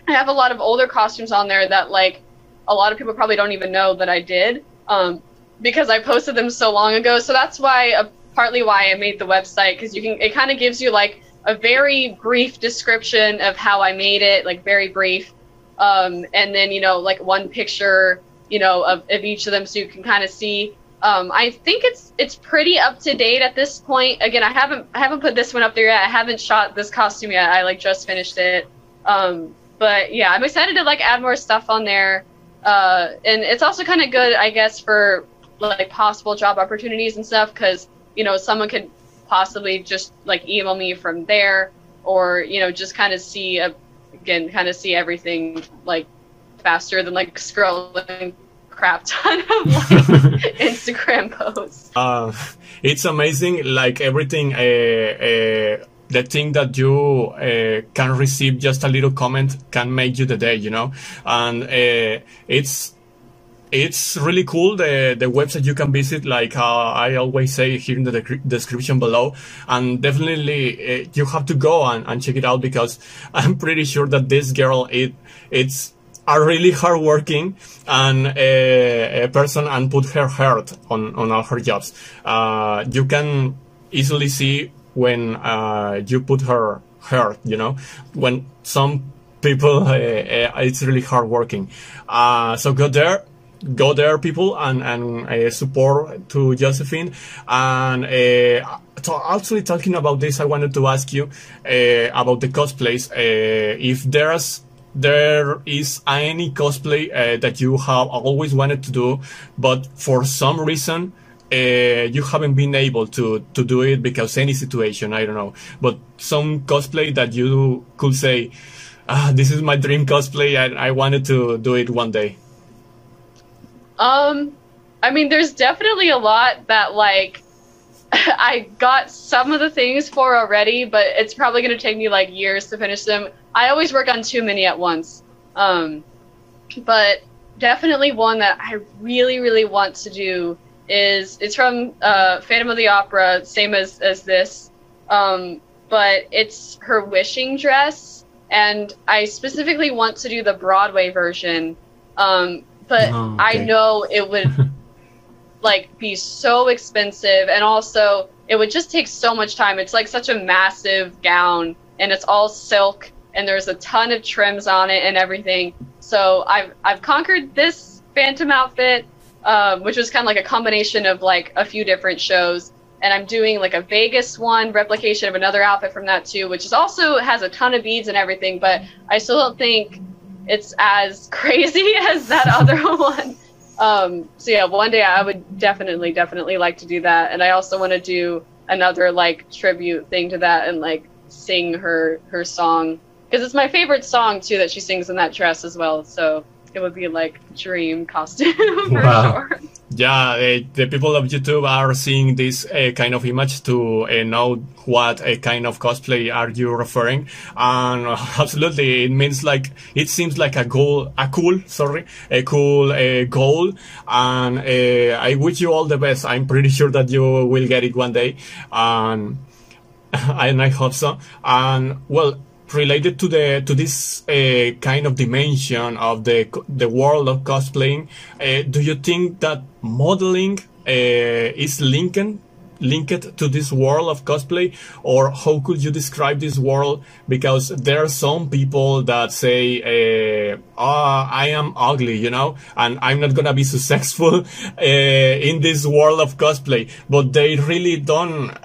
i have a lot of older costumes on there that like a lot of people probably don't even know that i did um, because i posted them so long ago. So that's why uh, partly why i made the website because you can it kind of gives you like a very brief description of how i made it like very brief. Um, and then you know like one picture you know, of, of each of them, so you can kind of see. Um, I think it's it's pretty up to date at this point. Again, I haven't I haven't put this one up there yet. I haven't shot this costume yet. I like just finished it. Um, but yeah, I'm excited to like add more stuff on there. Uh, and it's also kind of good, I guess, for like possible job opportunities and stuff because you know someone could possibly just like email me from there or you know just kind of see a, again kind of see everything like faster than like scrolling crap ton of like Instagram posts. Uh, it's amazing, like everything. Uh, uh, the thing that you uh, can receive just a little comment can make you the day, you know, and uh, it's it's really cool the the website you can visit like uh, i always say here in the de- description below and definitely uh, you have to go and, and check it out because i'm pretty sure that this girl it it's are really hardworking and a, a, person and put her heart on, on all her jobs. Uh, you can easily see when uh, you put her heart, you know, when some people, uh, uh it's really hardworking. Uh, so go there, go there, people, and, and uh, support to Josephine. And so actually talking about this, I wanted to ask you about the cosplays. if there's there is any cosplay uh, that you have always wanted to do, but for some reason uh, you haven't been able to to do it because any situation, I don't know. But some cosplay that you could say, ah, this is my dream cosplay, and I wanted to do it one day. Um, I mean, there's definitely a lot that like I got some of the things for already, but it's probably going to take me like years to finish them. I always work on too many at once. Um, but definitely one that I really, really want to do is it's from uh, Phantom of the Opera, same as as this, um, but it's her wishing dress, and I specifically want to do the Broadway version. Um, but oh, okay. I know it would like be so expensive and also it would just take so much time. It's like such a massive gown and it's all silk and there's a ton of trims on it and everything. So I've I've conquered this phantom outfit, um, which was kind of like a combination of like a few different shows. And I'm doing like a Vegas one replication of another outfit from that too, which is also has a ton of beads and everything, but I still don't think it's as crazy as that other one. Um, so yeah, one day I would definitely, definitely like to do that, and I also want to do another like tribute thing to that and like sing her her song because it's my favorite song too that she sings in that dress as well. So it would be like dream costume for wow. sure. Yeah, uh, the people of YouTube are seeing this uh, kind of image to uh, know what a kind of cosplay are you referring. And absolutely, it means like it seems like a goal, a cool, sorry, a cool uh, goal. And uh, I wish you all the best. I'm pretty sure that you will get it one day. And and I hope so. And well, related to the to this uh, kind of dimension of the the world of cosplaying, uh, do you think that modeling uh, is linked linked to this world of cosplay? Or how could you describe this world? Because there are some people that say uh, oh, i am ugly you know and i'm not gonna be successful uh, in this world of cosplay. But they really don't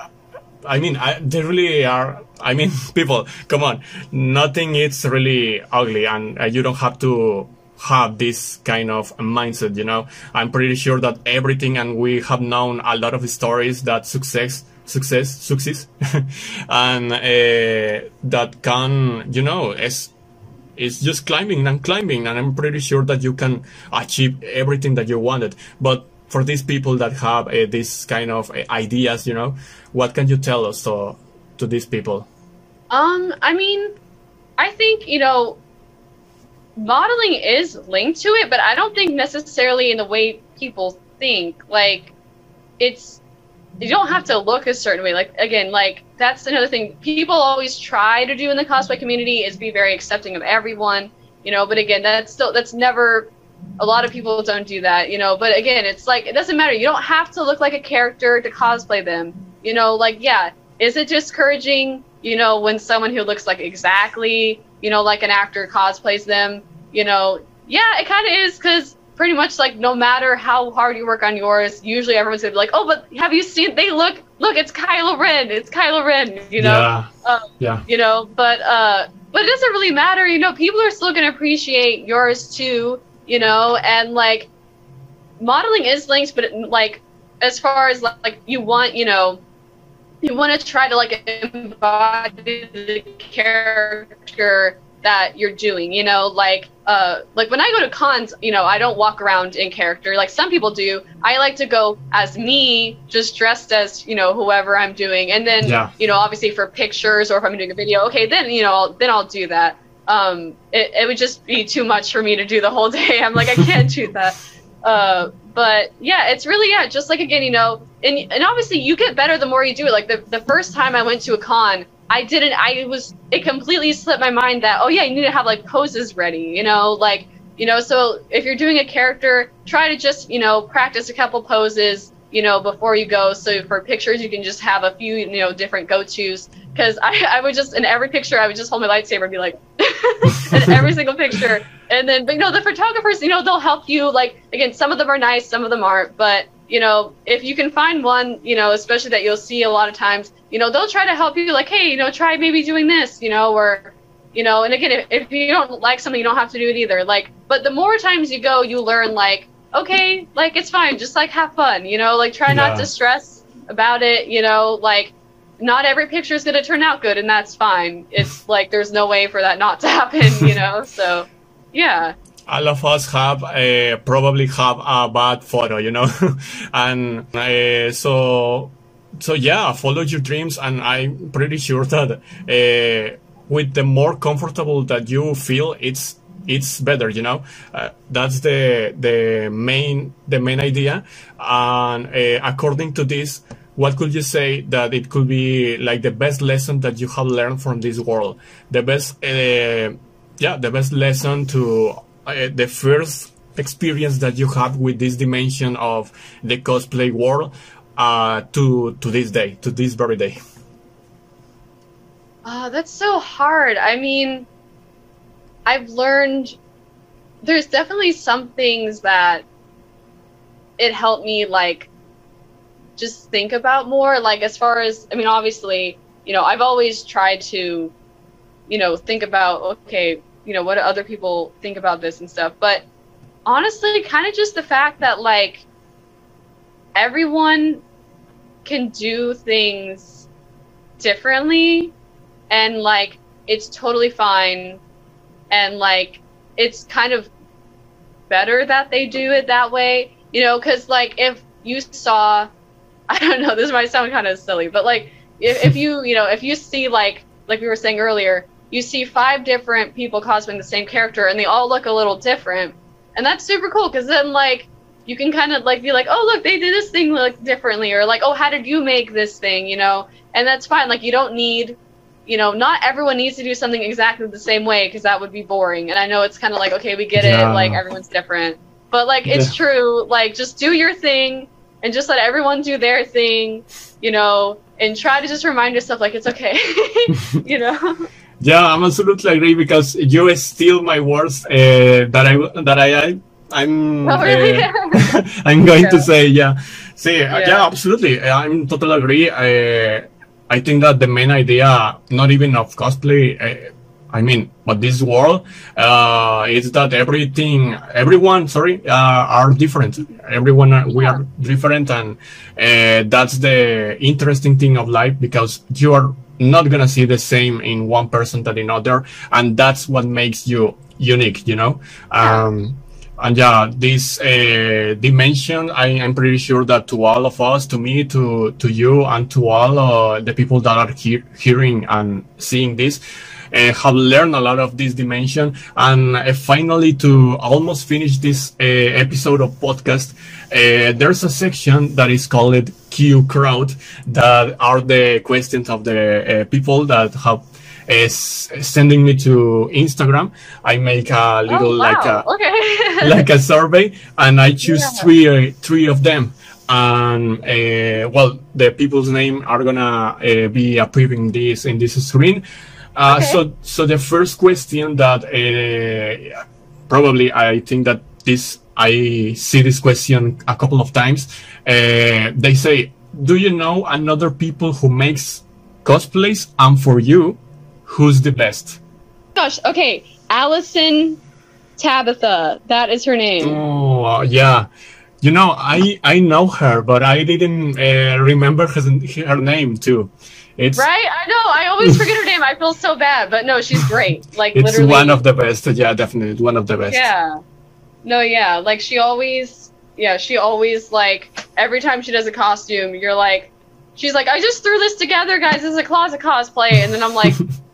I mean, I, they really are. I mean, people, come on. Nothing is really ugly, and uh, you don't have to have this kind of mindset, you know. I'm pretty sure that everything, and we have known a lot of stories that success, success, success, and uh, that can, you know, is is just climbing and climbing, and I'm pretty sure that you can achieve everything that you wanted. But for these people that have uh, this kind of uh, ideas, you know, what can you tell us to to these people? Um, I mean, I think you know, modeling is linked to it, but I don't think necessarily in the way people think. Like, it's you don't have to look a certain way. Like again, like that's another thing people always try to do in the cosplay community is be very accepting of everyone. You know, but again, that's still that's never a lot of people don't do that, you know. But again, it's like it doesn't matter. You don't have to look like a character to cosplay them. You know, like yeah, is it discouraging? You know, when someone who looks like exactly, you know, like an actor cosplays them. You know, yeah, it kind of is because pretty much like no matter how hard you work on yours, usually everyone's gonna be like, oh, but have you seen? They look, look, it's Kylo Ren, it's Kylo Ren. You know, yeah, um, yeah. You know, but uh, but it doesn't really matter. You know, people are still gonna appreciate yours too you know, and like modeling is linked, but like as far as like you want, you know, you want to try to like embody the character that you're doing, you know, like uh like when I go to cons, you know, I don't walk around in character like some people do. I like to go as me, just dressed as, you know, whoever I'm doing. And then, yeah. you know, obviously for pictures or if I'm doing a video, okay, then, you know, I'll, then I'll do that um, it, it would just be too much for me to do the whole day. I'm like, I can't do that. Uh, but yeah, it's really yeah, just like again, you know, and and obviously you get better the more you do it. Like the the first time I went to a con, I didn't. I was it completely slipped my mind that oh yeah, you need to have like poses ready. You know, like you know. So if you're doing a character, try to just you know practice a couple poses you know, before you go. So for pictures, you can just have a few, you know, different go-tos. Because I, I would just in every picture, I would just hold my lightsaber and be like, in every single picture. And then, but you know, the photographers, you know, they'll help you. Like again, some of them are nice, some of them aren't. But you know, if you can find one, you know, especially that you'll see a lot of times, you know, they'll try to help you. Like, hey, you know, try maybe doing this, you know, or you know, and again, if, if you don't like something, you don't have to do it either. Like, but the more times you go, you learn like okay, like it's fine, just like have fun, you know, like try yeah. not to stress about it, you know, like not every picture is going to turn out good and that's fine. It's like there's no way for that not to happen, you know. So, yeah. All of us have uh, probably have a bad photo, you know, and uh, so so yeah, follow your dreams, and I'm pretty sure that uh, with the more comfortable that you feel, it's it's better you know? Uh, that's the the main the main idea. And uh, according to this what could you say that it could be like the best lesson that you have learned from this world? The best uh, yeah the best lesson to uh, the first experience that you have with this dimension of the cosplay world uh, to to this day to this very day. Oh, that's so hard. I mean, I've learned there's definitely some things that it helped me like just think about more. Like as far as I mean obviously, you know, I've always tried to you know, think about okay, you know, what do other people think about this and stuff, but honestly, kind of just the fact that like everyone can do things differently and like it's totally fine and like it's kind of better that they do it that way you know because like if you saw i don't know this might sound kind of silly but like if, if you you know if you see like like we were saying earlier you see five different people cosplaying the same character and they all look a little different and that's super cool because then like you can kind of like be like oh look they did this thing like differently or like oh how did you make this thing? you know? And that's fine like you don't need you know, not everyone needs to do something exactly the same way because that would be boring. And I know it's kind of like, okay, we get yeah. it, like everyone's different. But like it's yeah. true, like just do your thing, and just let everyone do their thing, you know, and try to just remind yourself like it's okay, you know. Yeah, I'm absolutely agree because you steal my words uh, that I that I, I am Oh, really? uh, I'm going to say yeah. See, uh, Yeah. yeah, absolutely. I'm totally agree. Uh, I think that the main idea, not even of cosplay, uh, I mean, but this world, uh, is that everything, everyone, sorry, uh, are different. Everyone, are, we are different, and uh, that's the interesting thing of life because you are not gonna see the same in one person than in other, and that's what makes you unique. You know. Um, and yeah, this uh, dimension, I am pretty sure that to all of us, to me, to to you, and to all uh, the people that are he- hearing and seeing this, uh, have learned a lot of this dimension. And uh, finally, to almost finish this uh, episode of podcast, uh, there's a section that is called Q Crowd, that are the questions of the uh, people that have is sending me to Instagram. I make a little oh, like a okay. like a survey, and I choose Yeah. three uh, three of them. And uh, well, the people's name are gonna uh, be appearing this in this screen. Uh, Okay. So so the first question that uh, probably I think that this I see this question a couple of times. Uh, they say, "Do you know another people who makes cosplays?" And for you, who's the best? Gosh, okay. Alyson Tabbitha. That is her name. Oh uh, yeah, you know I I know her, but I didn't uh, remember her, her name too. It's Right? I know. I always forget her name. I feel so bad, but no, she's great. Like it's literally. one of the best. Yeah, definitely one of the best. Yeah. No, yeah. Like she always, yeah, she always like every time she does a costume, you're like, she's like, I just threw this together, guys. This is a closet cosplay, and then I'm like,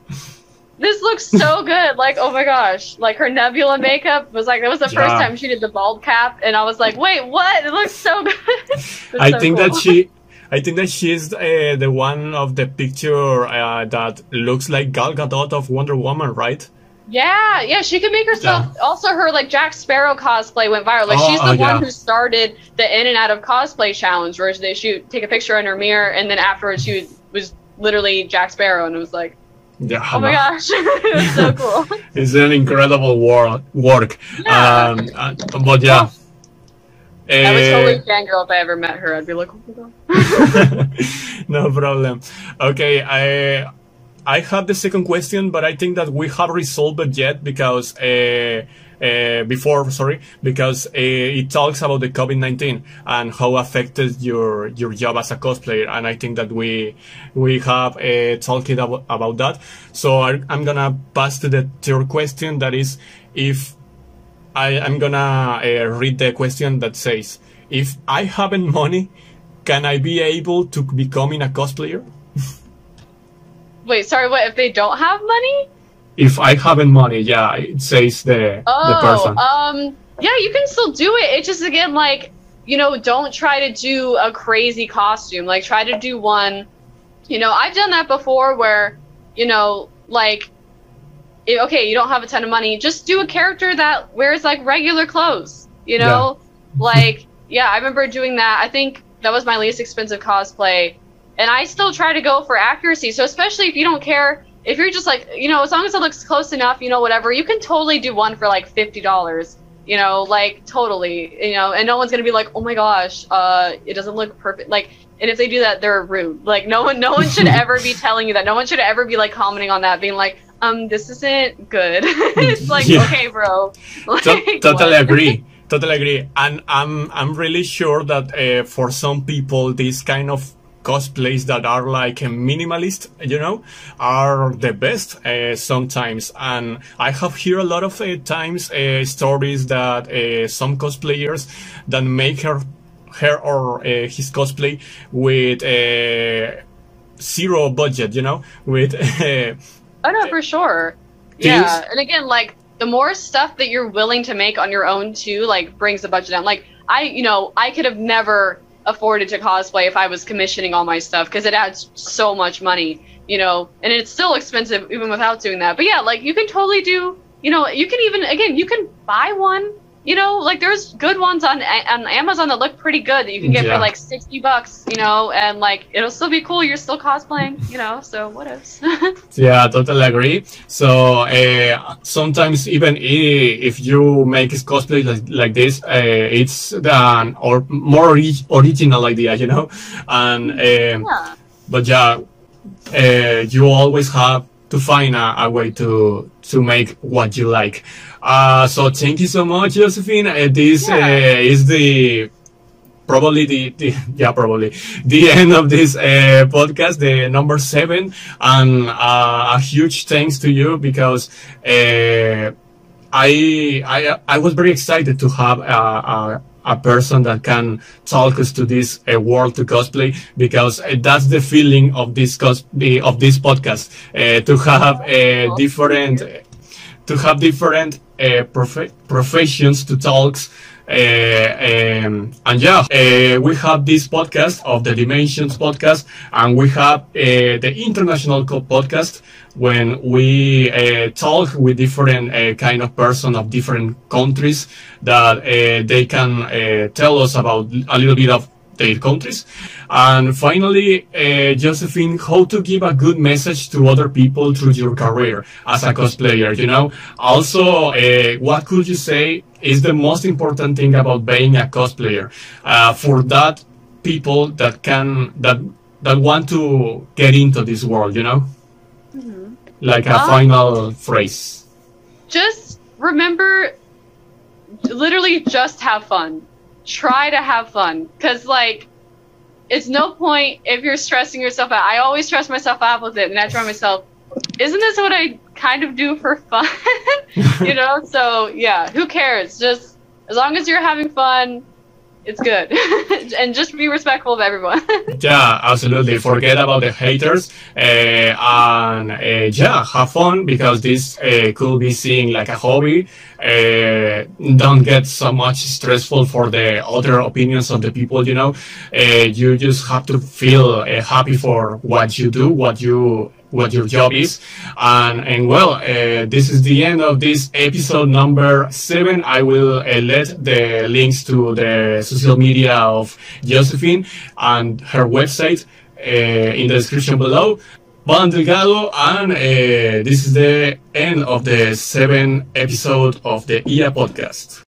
this looks so good. Like, oh my gosh, like her Nebula makeup was like that was the first time she did the bald cap, and I was like, wait, what? It looks so good. I so think cool. that she. I think that she's uh, the one of the picture uh, that looks like Gal Gadot of Wonder Woman, right? Yeah, yeah, she could make herself. Also, her like Jack Sparrow cosplay went viral. Like Oh, she's the oh, one yeah. who started the in and out of cosplay challenge, where they shoot take a picture in her mirror, and then afterwards she was literally Jack Sparrow, and it was like, Yeah. oh my gosh, it so cool. It's an incredible wor- work. Yeah. Um, uh, but yeah. I would Uh, totally fangirl if I ever met her. I'd be like, oh no problem. Okay, I I have the second question, but I think that we have resolved it yet because uh, uh, before, sorry, because uh, it talks about the COVID nineteen and how affected your your job as a cosplayer, and I think that we we have uh, talked about, about that. So I, I'm gonna pass to the third question. That is, if I, I'm gonna uh, read the question that says, if I haven't money, can I be able to becoming a cosplayer? Wait, sorry, what? If they don't have money? If I haven't money, yeah, it says the the Oh, person. um, yeah, you can still do it. It's just again like, you know, don't try to do a crazy costume. Like, try to do one. You know, I've done that before, where, you know, like, i- okay, you don't have a ton of money, just do a character that wears like regular clothes. You know, like, yeah, I remember doing that. I think that was my least expensive cosplay, and I still try to go for accuracy. So especially if you don't care if you're just like you know as long as it looks close enough you know whatever you can totally do one for like fifty dollars you know like totally you know and no one's gonna be like oh my gosh uh it doesn't look perfect like and if they do that they're rude like no one no one should ever be telling you that no one should ever be like commenting on that being like um this isn't good it's like Yeah. okay bro like, To- totally what? agree. Totally agree. And I'm I'm really sure that uh, for some people, this kind of cosplays that are like a minimalist, you know, are the best uh, sometimes. And I have heard a lot of uh, times uh, stories that uh, some cosplayers that make her her or uh, his cosplay with uh, zero budget, you know, with uh, Oh no, for sure. Things- Yeah, and again, like the more stuff that you're willing to make on your own too, like brings the budget down. Like I, you know, I could have never afforded to cosplay if I was commissioning all my stuff because it adds so much money, you know, and it's still expensive even without doing that. But yeah, like you can totally do, you know, you can even again, you can buy one, you know, like there's good ones on on Amazon that look pretty good that you can get Yeah. for like sixty bucks, you know, and like it'll still be cool. You're still cosplaying, you know. So what else? Yeah, totally agree. So uh, sometimes even if you make cosplay like, like this, uh, it's an or more ori- original idea, you know. And um, yeah. but yeah, uh, you always have to find a, a way to to make what you like. Uh, so thank you so much, Josephine. Uh, this Yeah. uh, is the probably the, the yeah probably the end of this uh, podcast the number seven and uh, a huge thanks to you because uh, I, I I was very excited to have a, a, a person that can talk us to this uh, world to cosplay because uh, that's the feeling of this cos- the, of this podcast uh, to have uh, different to have different uh, prof- professions to talk. Uh, um, and yeah, uh, we have this podcast of the Dimensions podcast, and we have uh, the international podcast when we uh, talk with different uh, kind of person of different countries that they can tell us about a little bit of their countries. And finally, uh, Josephine, how to give a good message to other people through your career as a cosplayer, you know? Also, uh, what could you say is the most important thing about being a cosplayer uh, for that people that can, that, that want to get into this world, you know? Like a Ah. final phrase. just remember literally just have fun try to have fun. Because like it's no point if you're stressing yourself out. I always stress myself out with it and i try myself isn't this what i kind of do for fun? You know? So yeah who cares? Just as long as you're having fun it's good and just be respectful of everyone Yeah, absolutely. Forget about the haters uh, and uh, yeah, have fun because this uh, could be seen like a hobby. Don't get so much stressful for the other opinions of the people. You know, you just have to feel happy for what you do, what you what your job is. And, and well, uh, this is the end of this episode number seven. I will uh, let the links to the social media of Josephine and her website uh, in the description below. Juan Delgado, and uh, this is the end of the seventh episode of the IA podcast.